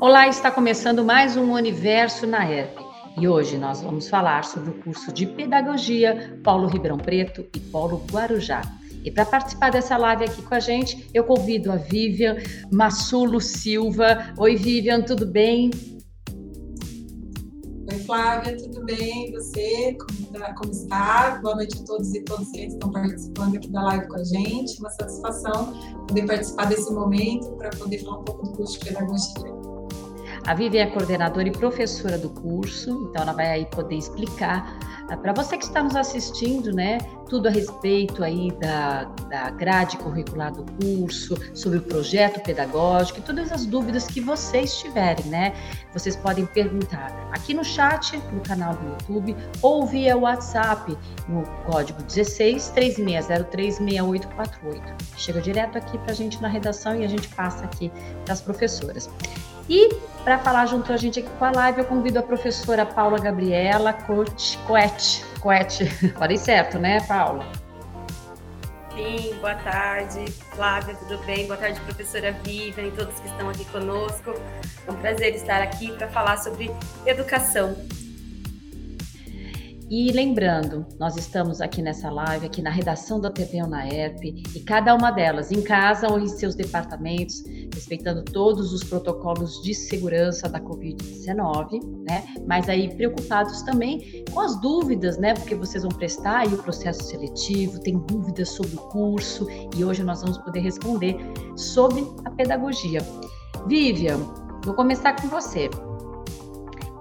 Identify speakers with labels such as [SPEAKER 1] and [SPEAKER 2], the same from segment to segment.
[SPEAKER 1] Olá, está começando mais um Universo na ERP e hoje nós vamos falar sobre o curso de Pedagogia Paulo Ribeirão Preto e Paulo Guarujá. E para participar dessa live aqui com a gente, eu convido a Vivian Massulo Silva. Oi, Vivian, tudo bem?
[SPEAKER 2] Oi, Flávia, tudo bem? Você, como, tá, como está? Boa noite a todos e todas que estão participando aqui da live com a gente. Uma satisfação poder participar desse momento para poder falar um pouco do curso de Pedagogia.
[SPEAKER 1] A Vivi é coordenadora e professora do curso, então ela vai aí poder explicar uh, para você que está nos assistindo, né, tudo a respeito aí da, da grade curricular do curso, sobre o projeto pedagógico e todas as dúvidas que vocês tiverem, né? Vocês podem perguntar aqui no chat, no canal do YouTube ou via WhatsApp no código 16 3603 6848. Chega direto aqui para a gente na redação e a gente passa aqui para as professoras. E para falar junto a gente aqui com a live, eu convido a professora Paula Gabriela Coete. Coete. Coete. Falei certo, né, Paula?
[SPEAKER 3] Sim, boa tarde, Flávia, tudo bem? Boa tarde, professora Vivian e todos que estão aqui conosco. É um prazer estar aqui para falar sobre educação.
[SPEAKER 1] E lembrando, nós estamos aqui nessa live, aqui na redação da TV Unaerp, e cada uma delas, em casa ou em seus departamentos, respeitando todos os protocolos de segurança da Covid-19, né? Mas aí preocupados também com as dúvidas, né? Porque vocês vão prestar aí o processo seletivo, tem dúvidas sobre o curso, e hoje nós vamos poder responder sobre a pedagogia. Vivian, vou começar com você.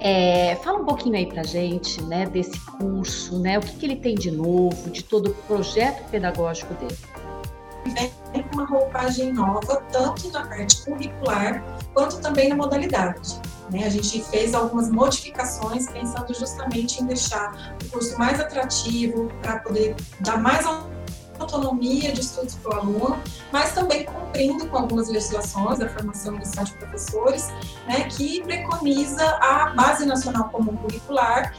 [SPEAKER 1] É, fala um pouquinho aí para gente, né, desse curso, né, o que, que ele tem de novo, de todo o projeto pedagógico dele.
[SPEAKER 2] Vem com uma roupagem nova, tanto na parte curricular, quanto também na modalidade. Né? A gente fez algumas modificações pensando justamente em deixar o curso mais atrativo, para poder dar mais autonomia de estudos para o aluno, mas também cumprindo com algumas legislações da formação inicial de professores, né, que preconiza a Base Nacional Comum Curricular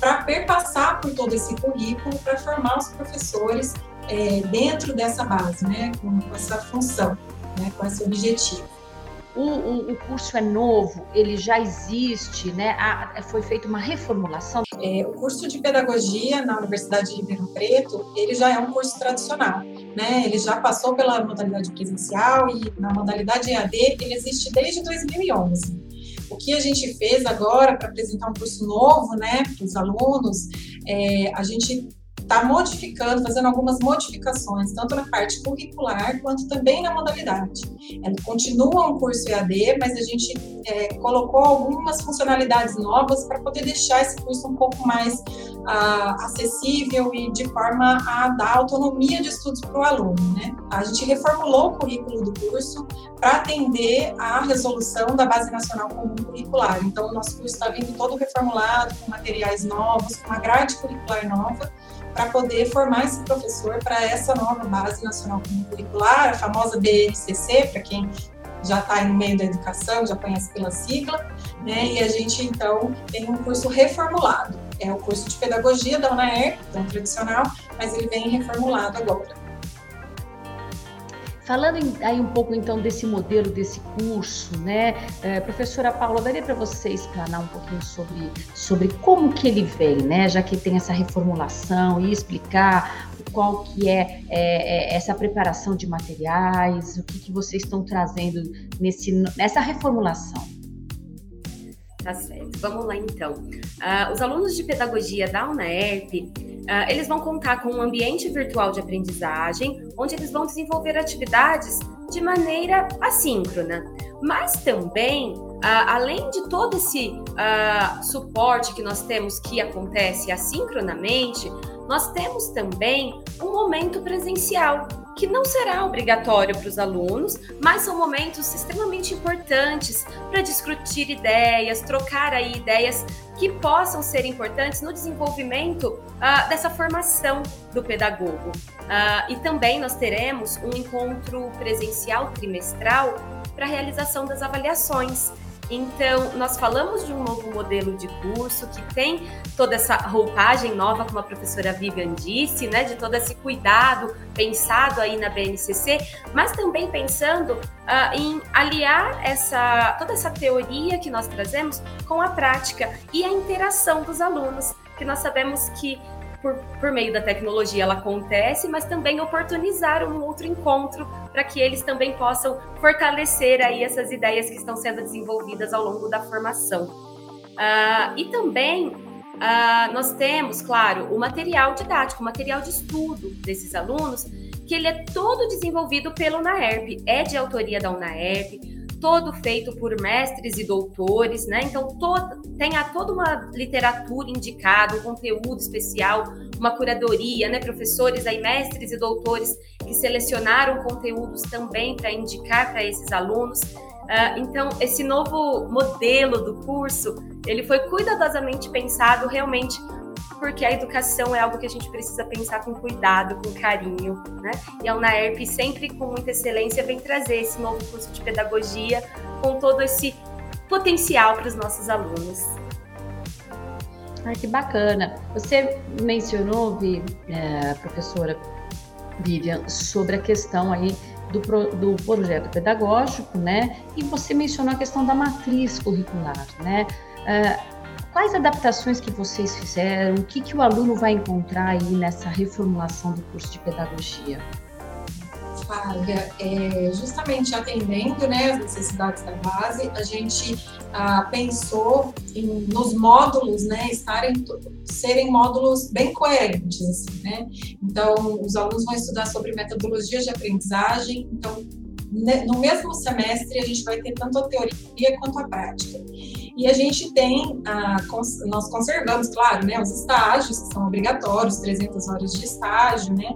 [SPEAKER 2] para perpassar por todo esse currículo para formar os professores é, dentro dessa base, né, com, essa função, né, com esse objetivo
[SPEAKER 1] o, o, o, curso é novo, ele já existe, né? A, foi feita uma reformulação.
[SPEAKER 2] É, o curso de pedagogia na Universidade de Ribeirão Preto, ele já é um curso tradicional, né? Ele já passou pela modalidade presencial e na modalidade EAD ele existe desde 2011. O que a gente fez agora para apresentar um curso novo, né, para os alunos, é, a gente está modificando, fazendo algumas modificações, tanto na parte curricular quanto também na modalidade. Ela continua um curso EAD, mas a gente é, colocou algumas funcionalidades novas para poder deixar esse curso um pouco mais ah, acessível e de forma a dar autonomia de estudos para o aluno. Né? A gente reformulou o currículo do curso para atender à resolução da Base Nacional Comum Curricular. Então, o nosso curso está vindo todo reformulado, com materiais novos, com uma grade curricular nova, para poder formar esse professor para essa nova Base Nacional Comum Curricular, a famosa BNCC, para quem já está no meio da educação, já conhece pela sigla, né? E a gente então tem um curso reformulado. É o curso de pedagogia da UNAER, tão tradicional, mas ele vem reformulado agora.
[SPEAKER 1] Falando aí um pouco então desse modelo, desse curso, né, é, professora Paula, daria para você explanar um pouquinho sobre, sobre como que ele vem, né, já que tem essa reformulação e explicar qual que é, é, é essa preparação de materiais, o que, que vocês estão trazendo nesse, nessa reformulação.
[SPEAKER 3] Tá certo, vamos lá então. Uh, os alunos de pedagogia da UNAERP Uh, eles vão contar com um ambiente virtual de aprendizagem, onde eles vão desenvolver atividades de maneira assíncrona. Mas também, uh, além de todo esse uh, suporte que nós temos que acontece assincronamente, nós temos também um momento presencial, que não será obrigatório para os alunos, mas são momentos extremamente importantes para discutir ideias, trocar aí ideias que possam ser importantes no desenvolvimento uh, dessa formação do pedagogo. Uh, e também nós teremos um encontro presencial trimestral para a realização das avaliações. Então, nós falamos de um novo modelo de curso que tem toda essa roupagem nova, como a professora Vivian disse, né, de todo esse cuidado pensado aí na BNCC, mas também pensando uh, em aliar essa toda essa teoria que nós trazemos com a prática e a interação dos alunos, que nós sabemos que por, por meio da tecnologia ela acontece, mas também oportunizar um outro encontro para que eles também possam fortalecer aí essas ideias que estão sendo desenvolvidas ao longo da formação. Uh, e também uh, nós temos, claro, o material didático, o material de estudo desses alunos, que ele é todo desenvolvido pelo UNAERP, é de autoria da UNAERP, todo feito por mestres e doutores, né? Então todo, tem a, toda uma literatura indicada, um conteúdo especial, uma curadoria, né? Professores aí, mestres e doutores que selecionaram conteúdos também para indicar para esses alunos. Uh, então, esse novo modelo do curso, ele foi cuidadosamente pensado realmente porque a educação é algo que a gente precisa pensar com cuidado, com carinho, né? E a UNAERP sempre com muita excelência vem trazer esse novo curso de pedagogia com todo esse potencial para os nossos alunos.
[SPEAKER 1] Ai, que bacana. Você mencionou, Vi, é, professora Vivian, sobre a questão aí do, pro, do projeto pedagógico, né? E você mencionou a questão da matriz curricular, né? É, Quais adaptações que vocês fizeram? O que, que o aluno vai encontrar aí nessa reformulação do curso de pedagogia?
[SPEAKER 2] Flávia, é, justamente atendendo né, as necessidades da base, a gente ah, pensou em, nos módulos né, estarem, serem módulos bem coerentes. Assim, né? Então, os alunos vão estudar sobre metodologias de aprendizagem, então, no mesmo semestre, a gente vai ter tanto a teoria quanto a prática. E a gente tem, a, nós conservamos, claro, né, os estágios, que são obrigatórios, 300 horas de estágio, né,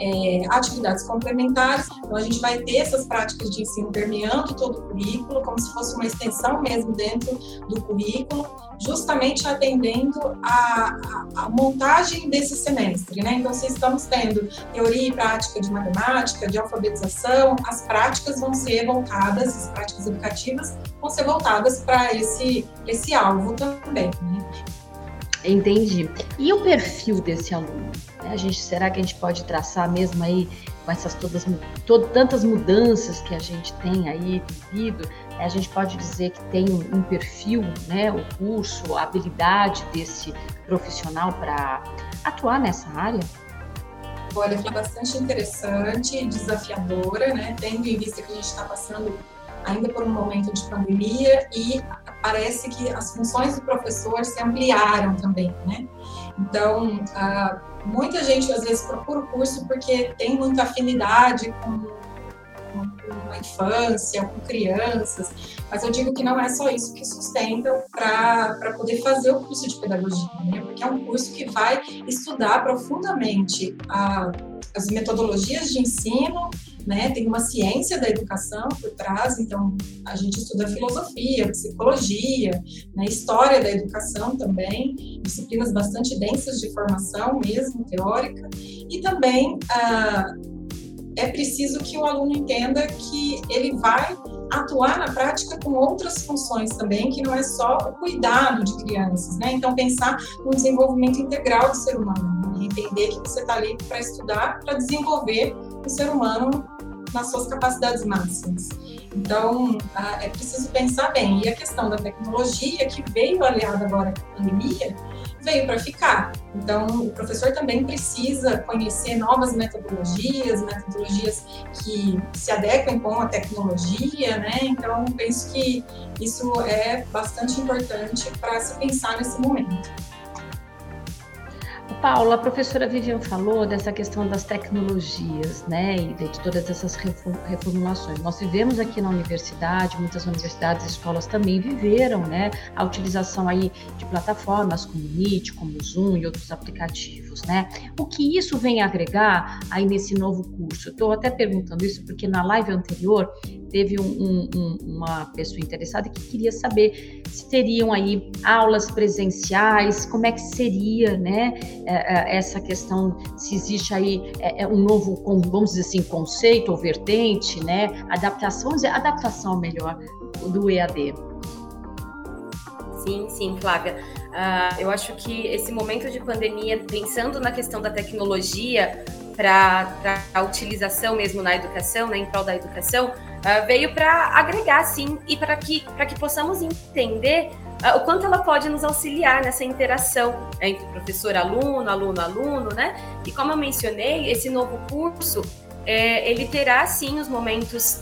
[SPEAKER 2] é, atividades complementares. Então, a gente vai ter essas práticas de ensino permeando todo o currículo, como se fosse uma extensão mesmo dentro do currículo, justamente atendendo a, a, a montagem desse semestre, né. Então, se estamos tendo teoria e prática de matemática, de alfabetização, as práticas vão ser voltadas, as práticas educativas vão ser voltadas para esse esse, alvo também. Né?
[SPEAKER 1] Entendi. E o perfil desse aluno? A gente, será que a gente pode traçar mesmo aí com essas todas tantas mudanças que a gente tem aí vivido? A gente pode dizer que tem um perfil, né, o curso, a habilidade desse profissional para atuar nessa área?
[SPEAKER 2] Olha, foi bastante interessante, desafiadora, né? Tendo em vista que a gente está passando ainda por um momento de pandemia e parece que as funções do professor se ampliaram também, né? Então, ah, muita gente às vezes procura o curso porque tem muita afinidade com, a infância, com crianças, mas eu digo que não é só isso que sustenta para poder fazer o curso de pedagogia, né? Porque é um curso que vai estudar profundamente a, as metodologias de ensino né? Tem uma ciência da educação por trás, então a gente estuda filosofia, psicologia, né? história da educação também, disciplinas bastante densas de formação mesmo, teórica, e também ah, é preciso que o aluno entenda que ele vai atuar na prática com outras funções também, que não é só o cuidado de crianças, né? Então, pensar no desenvolvimento integral do ser humano? Entender que você está ali para estudar, para desenvolver o ser humano nas suas capacidades máximas. Então, é preciso pensar bem. E a questão da tecnologia, que veio aliada agora a pandemia, veio para ficar. Então, o professor também precisa conhecer novas metodologias, metodologias que se adequem com a tecnologia, né? Então, penso que isso é bastante importante para se pensar nesse momento.
[SPEAKER 1] Paula, a professora Vivian falou dessa questão das tecnologias, né, e de todas essas reformulações. Nós vivemos aqui na universidade, muitas universidades e escolas também viveram, né, a utilização aí de plataformas como Meet, como Zoom e outros aplicativos, né. O que isso vem agregar aí nesse novo curso? Estou até perguntando isso porque na live anterior teve um, um, uma pessoa interessada que queria saber se teriam aí aulas presenciais, como é que seria, né, é, é, essa questão, se existe aí é, um novo, vamos dizer assim, conceito ou vertente, né, adaptações, adaptação melhor do EAD.
[SPEAKER 3] Sim, sim, Flávia. Uh, eu acho que esse momento de pandemia, pensando na questão da tecnologia para a utilização mesmo na educação, né, em prol da educação, uh, veio para agregar, sim, e para que, que possamos entender uh, o quanto ela pode nos auxiliar nessa interação entre professor-aluno, aluno-aluno, né? E como eu mencionei, esse novo curso, é, ele terá, sim, os momentos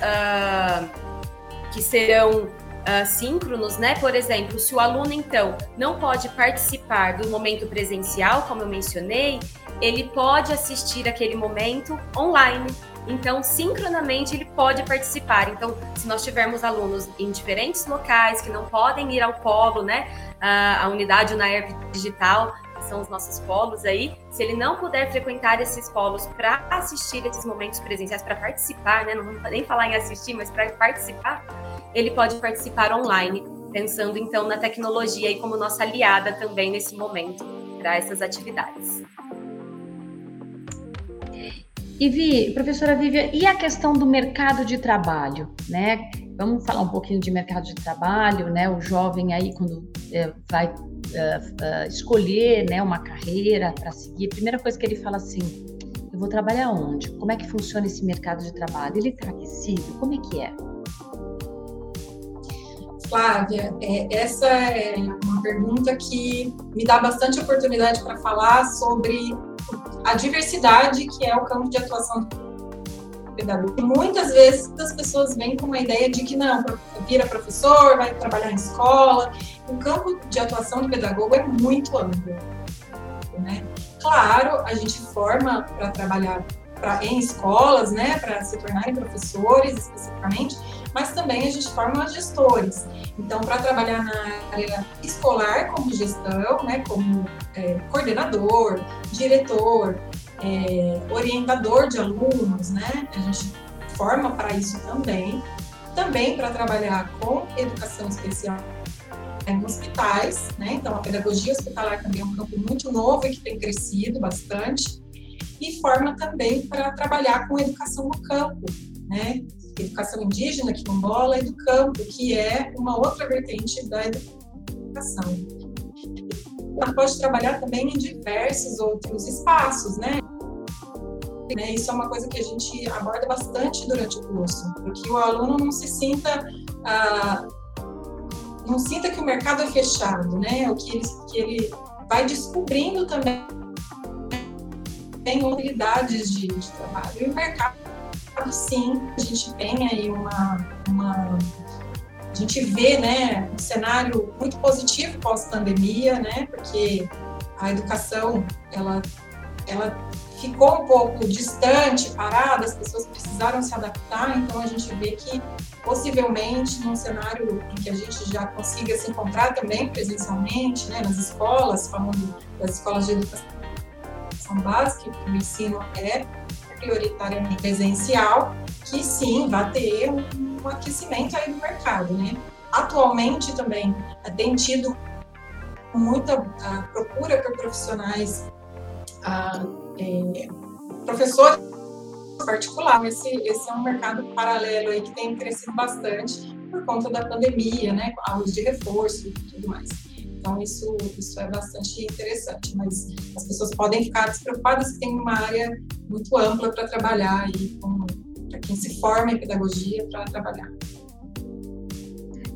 [SPEAKER 3] que serão uh, síncronos, né? Por exemplo, se o aluno então não pode participar do momento presencial, como eu mencionei, ele pode assistir aquele momento online. Então, sincronamente, ele pode participar. Então, se nós tivermos alunos em diferentes locais que não podem ir ao polo, né? A unidade UNAERP digital, que são os nossos polos aí, se ele não puder frequentar esses polos para assistir esses momentos presenciais, para participar, né? Não vamos nem falar em assistir, mas para participar, ele pode participar online, pensando então na tecnologia e como nossa aliada também nesse momento para essas atividades.
[SPEAKER 1] E Vi, professora Vivian, e a questão do mercado de trabalho, né? Vamos falar um pouquinho de mercado de trabalho, né? O jovem aí quando é, vai é, é, escolher, né, uma carreira para seguir, a primeira coisa que ele fala assim: eu vou trabalhar onde? Como é que funciona esse mercado de trabalho? Ele está aquecido? Como é que é?
[SPEAKER 2] Flávia, é, essa é uma pergunta que me dá bastante oportunidade para falar sobre a diversidade que é o campo de atuação do pedagogo. Muitas vezes as pessoas vêm com uma ideia de que não, vira professor, vai trabalhar em escola. O campo de atuação do pedagogo é muito amplo. Né? Claro, a gente forma para trabalhar pra, em escolas, né, para se tornarem professores especificamente, mas também a gente forma gestores. Então, para trabalhar na área escolar como gestão, né, como é, coordenador, diretor, é, orientador de alunos, né, a gente forma para isso também. Também para trabalhar com educação especial em hospitais, né? Então a pedagogia hospitalar também é um campo muito novo e que tem crescido bastante. E forma também para trabalhar com educação no campo, né? educação indígena, quilombola, e do campo, que é uma outra vertente da educação. Ela pode trabalhar também em diversos outros espaços, né? né? Isso é uma coisa que a gente aborda bastante durante o curso, porque o aluno não se sinta ah, não sinta que o mercado é fechado, né? O que ele, que ele vai descobrindo também tem habilidades de, de trabalho. E o mercado sim, a gente tem aí uma, uma a gente vê, né, um cenário muito positivo pós-pandemia, né, porque a educação, ela, ela ficou um pouco distante, parada, as pessoas precisaram se adaptar, então a gente vê que possivelmente num cenário em que a gente já consiga se encontrar também presencialmente, né, nas escolas, falando das escolas de educação básica, que o ensino é prioritariamente presencial, que sim, vai ter um, aquecimento aí do mercado, né? Atualmente também tem tido muita procura por profissionais, é, professores particulares. Esse, esse é um mercado paralelo aí que tem crescido bastante por conta da pandemia, né? Aulas de reforço e tudo mais. Então, isso, isso é bastante interessante, mas as pessoas podem ficar despreocupadas que tem uma área muito ampla para trabalhar aí, para quem se forma em pedagogia para trabalhar.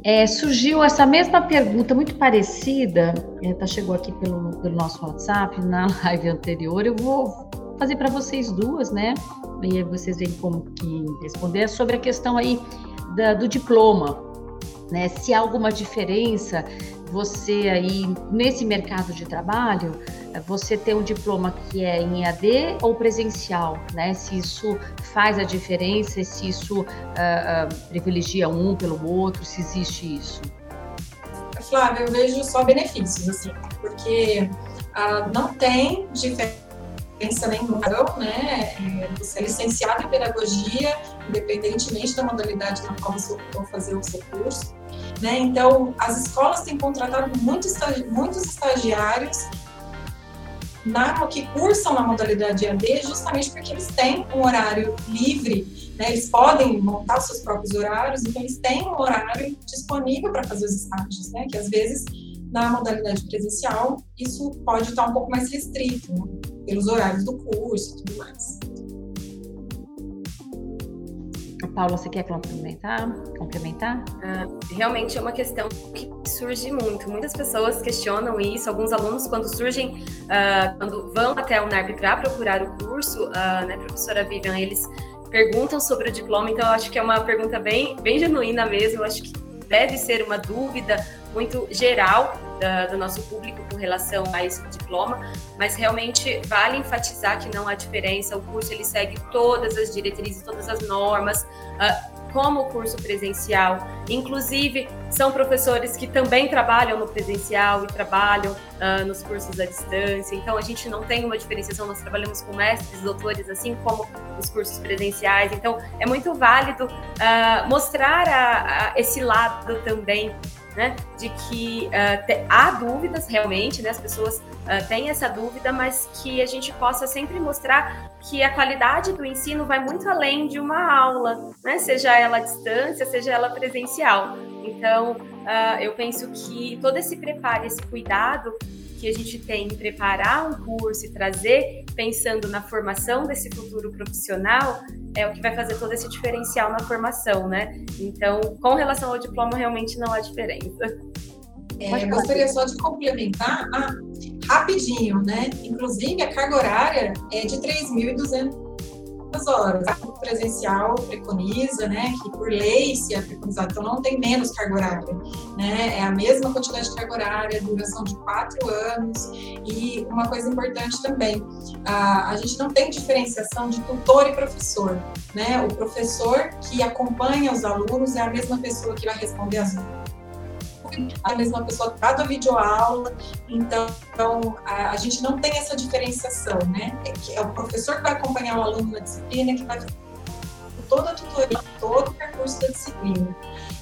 [SPEAKER 1] É, surgiu essa mesma pergunta, muito parecida, é, tá, chegou aqui pelo, pelo nosso WhatsApp, na live anterior, eu vou fazer para vocês duas, né? E aí vocês veem como que responder, é sobre a questão aí da, do diploma, né? Se há alguma diferença você aí nesse mercado de trabalho, você ter um diploma que é em EAD ou presencial, né? Se isso faz a diferença, se isso uh, uh, privilegia um pelo outro, se existe isso.
[SPEAKER 2] Flávia, eu vejo só benefícios, assim, porque uh, não tem diferença nenhuma, né? É, você é licenciado em pedagogia, independentemente da modalidade na qual você for fazer o seu curso. Né? Então, as escolas têm contratado muitos, muitos estagiários na, que cursam na modalidade EAD justamente porque eles têm um horário livre, né? eles podem montar seus próprios horários, então eles têm um horário disponível para fazer os estágios, né? que às vezes Na modalidade presencial, isso pode estar um pouco mais restrito, né? pelos horários do curso e tudo mais.
[SPEAKER 1] Paula, você quer complementar? complementar?
[SPEAKER 3] Uh, realmente é uma questão que surge muito. Muitas pessoas questionam isso. Alguns alunos, quando surgem, uh, quando vão até o NARP para procurar o curso, uh, né, professora Vivian, eles perguntam sobre o diploma. Então, eu acho que é uma pergunta bem, bem genuína mesmo. Eu acho que deve ser uma dúvida muito geral da, do nosso público com relação a esse diploma, mas realmente vale enfatizar que não há diferença. O curso ele segue todas as diretrizes, todas as normas. Uh, como o curso presencial. Inclusive, são professores que também trabalham no presencial e trabalham uh, nos cursos à distância. Então, a gente não tem uma diferenciação, nós trabalhamos com mestres, doutores, assim como os cursos presenciais. Então, é muito válido uh, mostrar a, a esse lado também né, de que uh, te, há dúvidas realmente, né, as pessoas uh, têm essa dúvida, mas que a gente possa sempre mostrar que a qualidade do ensino vai muito além de uma aula, né, seja ela à distância, seja ela presencial. Então, uh, eu penso que todo esse preparo, esse cuidado que a gente tem em preparar um curso e trazer, pensando na formação desse futuro profissional, é o que vai fazer todo esse diferencial na formação, né? Então, com relação ao diploma, realmente não há diferença.
[SPEAKER 2] É, gostaria só de complementar ah, rapidinho, né? Inclusive, a carga horária é de 3.200 horas. O presencial preconiza, né, que por lei se é preconizado, então não tem menos carga horária, né, é a mesma quantidade de carga horária, duração de quatro anos, e uma coisa importante também, a, a gente não tem diferenciação de tutor e professor, né, o professor que acompanha os alunos é a mesma pessoa que vai responder as a mesma pessoa cada videoaula, então a, a, gente não tem essa diferenciação, né? É, é o professor que vai acompanhar o aluno na disciplina, que vai toda a tutoria, todo o percurso da disciplina.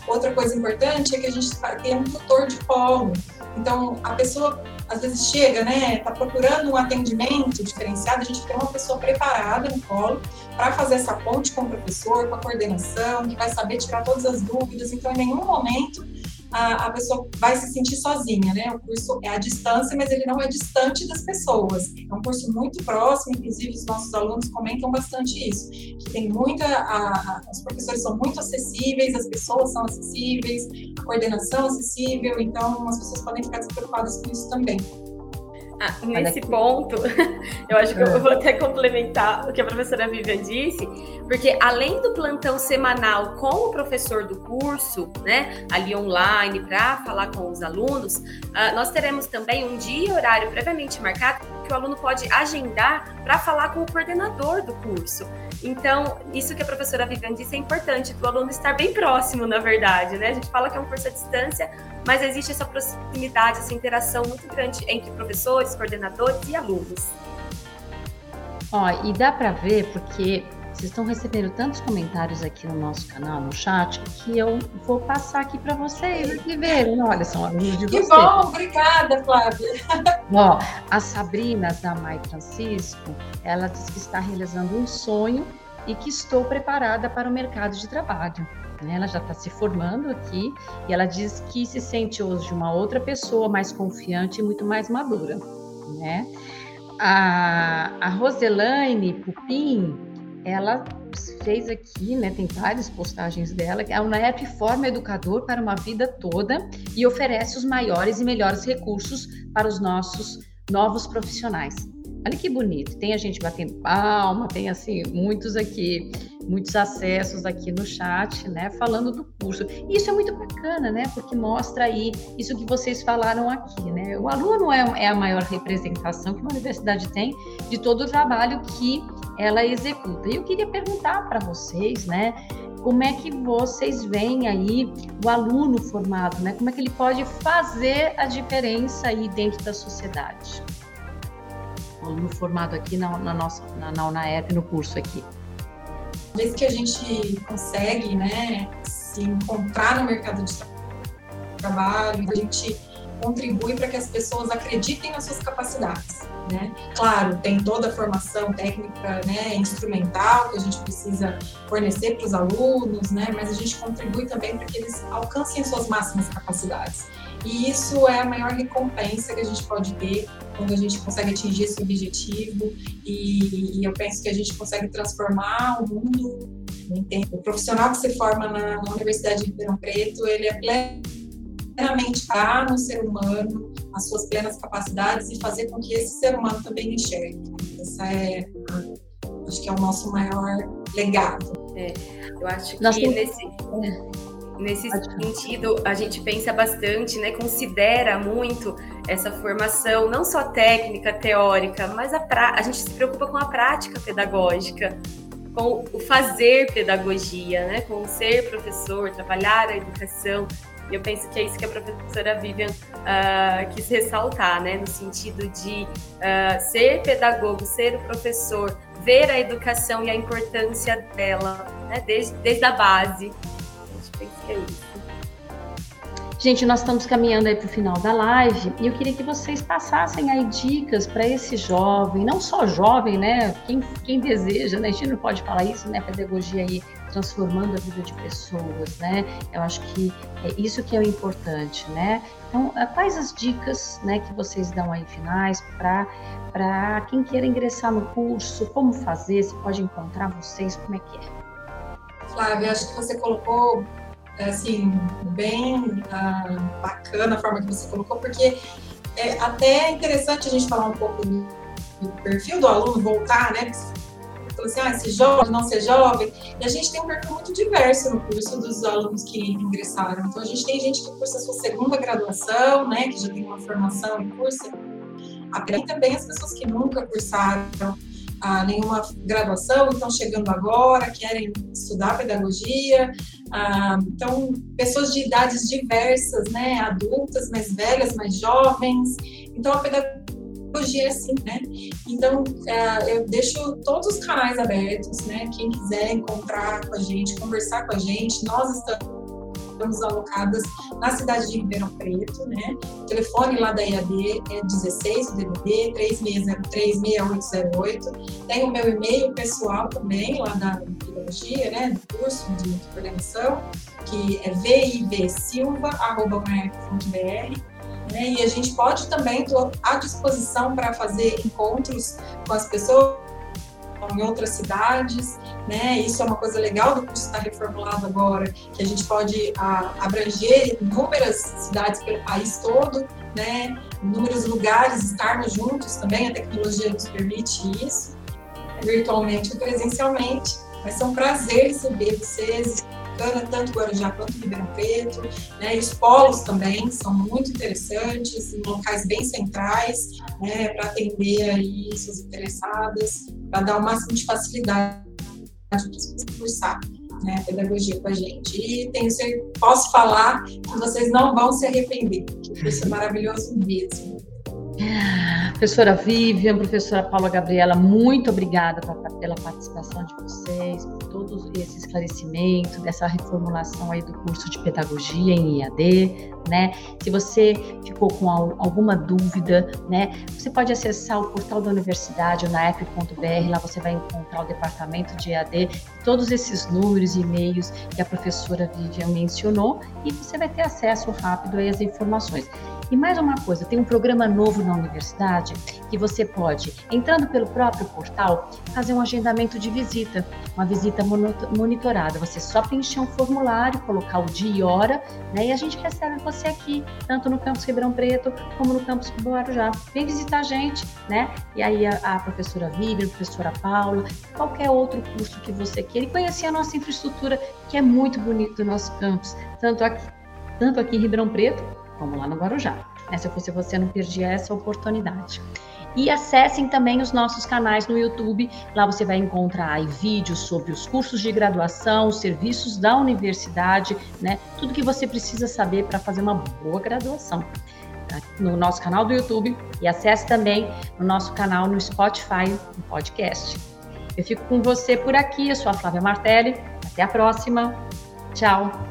[SPEAKER 2] Outra coisa importante é que a gente tem um tutor de polo. Então, a pessoa às vezes chega, né, está procurando um atendimento diferenciado, a gente tem uma pessoa preparada no polo para fazer essa ponte com o professor, com a coordenação, que vai saber tirar todas as dúvidas. Então, em nenhum momento a, a, pessoa vai se sentir sozinha, né? O curso é à distância, mas ele não é distante das pessoas. É um curso muito próximo, inclusive os nossos alunos comentam bastante isso, que tem muita, a, a, os professores são muito acessíveis, as pessoas são acessíveis, a coordenação é acessível, então as pessoas podem ficar despreocupadas com isso também.
[SPEAKER 3] Ah, nesse ponto, eu acho que eu vou até complementar o que a professora Vivian disse, porque além do plantão semanal com o professor do curso, né, ali online, para falar com os alunos, uh, nós teremos também um dia e horário previamente marcado que o aluno pode agendar para falar com o coordenador do curso. Então, isso que a professora Vivian disse é importante, o aluno estar bem próximo, na verdade, né? A gente fala que é um curso à distância, mas existe essa proximidade, essa interação muito grande entre professores, coordenadores e alunos.
[SPEAKER 1] Ó, e dá para ver porque vocês estão recebendo tantos comentários aqui no nosso canal, no chat, que eu vou passar aqui para vocês aqui verem. Olha, são alunos de vocês.
[SPEAKER 2] Que bom, obrigada, Flávia.
[SPEAKER 1] Ó, a Sabrina da Mai Francisco, ela diz que está realizando um sonho e que estou preparada para o mercado de trabalho. Né? Ela já está se formando aqui e ela diz que se sente hoje uma outra pessoa mais confiante e muito mais madura. Né? A, a Roselaine Pupim, ela fez aqui, né, tem várias postagens dela, a UNEP forma educador para uma vida toda e oferece os maiores e melhores recursos para os nossos novos profissionais. Olha que bonito, tem a gente batendo palma, tem assim, muitos aqui muitos acessos aqui no chat, né, falando do curso. E isso é muito bacana, né, porque mostra aí isso que vocês falaram aqui, né. O aluno é, é a maior representação que uma universidade tem de todo o trabalho que ela executa. E eu queria perguntar para vocês, né, como é que vocês veem aí o aluno formado, né? Como é que ele pode fazer a diferença aí dentro da sociedade? Aluno formado aqui na, na nossa, na, na UNAEP, no curso aqui
[SPEAKER 2] vez que a gente consegue né, se encontrar no mercado de trabalho, a gente contribui para que as pessoas acreditem nas suas capacidades. Né? Claro, tem toda a formação técnica, né, instrumental que a gente precisa fornecer para os alunos, né, mas a gente contribui também para que eles alcancem suas máximas capacidades. E isso é a maior recompensa que a gente pode ter quando a gente consegue atingir esse objetivo. E, e eu penso que a gente consegue transformar o mundo. O profissional que se forma na, na Universidade de Ribeirão Preto, ele é plenamente cá no ser humano, as suas plenas capacidades e fazer com que esse ser humano também enxergue. Essa é, acho que é o nosso maior legado.
[SPEAKER 3] É, eu acho que Nossa, nesse, nesse sentido a gente pensa bastante, né, considera muito essa formação, não só técnica, teórica, mas a, pra, a gente se preocupa com a prática pedagógica, com o fazer pedagogia, né, com ser professor, trabalhar a educação. E eu penso que é isso que a professora Vivian uh, quis ressaltar, né? No sentido de uh, ser pedagogo, ser professor, ver a educação e a importância dela, né? Desde, desde a base. É isso.
[SPEAKER 1] Gente, nós estamos caminhando aí para o final da live e eu queria que vocês passassem aí dicas para esse jovem, não só jovem, né? Quem, quem deseja, né? A gente não pode falar isso, né? Pedagogia aí transformando a vida de pessoas, né? Eu acho que é isso que é o importante, né? Então, é, quais as dicas, né, que vocês dão aí finais para para quem queira ingressar no curso, como fazer, se pode encontrar vocês, como é que é?
[SPEAKER 2] Flávia, acho que você colocou assim, bem ah, bacana a forma que você colocou, porque é até interessante a gente falar um pouco do, do perfil do aluno, voltar, né? Falou assim, ah, ser jovem, não ser jovem. E a gente tem um perfil muito diverso no curso dos alunos que ingressaram. Então, a gente tem gente que cursa a sua segunda graduação, né? Que já tem uma formação e cursa. Tem também as pessoas que nunca cursaram a nenhuma graduação, estão chegando agora, querem estudar pedagogia. Ah, então, pessoas de idades diversas, né? Adultas, mais velhas, mais jovens. Então, a pedagogia é assim, né? Então, é, eu deixo todos os canais abertos, né? Quem quiser encontrar com a gente, conversar com a gente, nós estamos estamos alocadas na cidade de Ribeirão Preto, né? O telefone lá da IAD é 16, o DDD 3603-6808. Tem o meu e-mail pessoal também, lá da pedagogia, né? Do curso de coordenação, que é vibsilva.br. Né? E a gente pode também, estou à disposição para fazer encontros com as pessoas em outras cidades, né? Isso é uma coisa legal do curso estar reformulado agora, que a gente pode a, abranger inúmeras cidades pelo país todo, né? Inúmeros lugares, estarmos juntos também, a tecnologia nos permite isso, virtualmente ou presencialmente. Vai ser um prazer receber vocês, tanto Guarujá quanto Ribeirão Preto, né? E os polos também são muito interessantes, em locais bem centrais, né? Para atender aí suas interessadas, para dar o máximo de facilidade para as pessoas cursar né, pedagogia com a gente. E tenho posso falar que vocês não vão se arrepender, que o curso é maravilhoso mesmo.
[SPEAKER 1] Professora Vivian, professora Paula Gabriela, muito obrigada pela participação de vocês, por todo esse esclarecimento dessa reformulação aí do curso de pedagogia em IAD, né? Se você ficou com alguma dúvida, né, você pode acessar o portal da universidade, o naep.br, lá você vai encontrar o departamento de EAD, todos esses números e e-mails que a professora Vivian mencionou e você vai ter acesso rápido às informações. E mais uma coisa, tem um programa novo na universidade que você pode, entrando pelo próprio portal, fazer um agendamento de visita, uma visita monitorada. Você só preencher um formulário, colocar o dia e hora, né? E a gente recebe você aqui, tanto no campus Ribeirão Preto como no campus Guarujá. Vem visitar a gente, né? E aí a, a professora Vivian, a professora Paula, qualquer outro curso que você queira e conhecer a nossa infraestrutura, que é muito bonito do nosso campus, tanto aqui, tanto aqui em Ribeirão Preto como lá no Guarujá. Né? Se eu fosse você, não perdia essa oportunidade. E acessem também os nossos canais no YouTube. Lá você vai encontrar vídeos sobre os cursos de graduação, os serviços da universidade, né? Tudo que você precisa saber para fazer uma boa graduação. Tá? No nosso canal do YouTube e acesse também no nosso canal no Spotify, no podcast. Eu fico com você por aqui, eu sou a Flávia Martelli. Até a próxima. Tchau.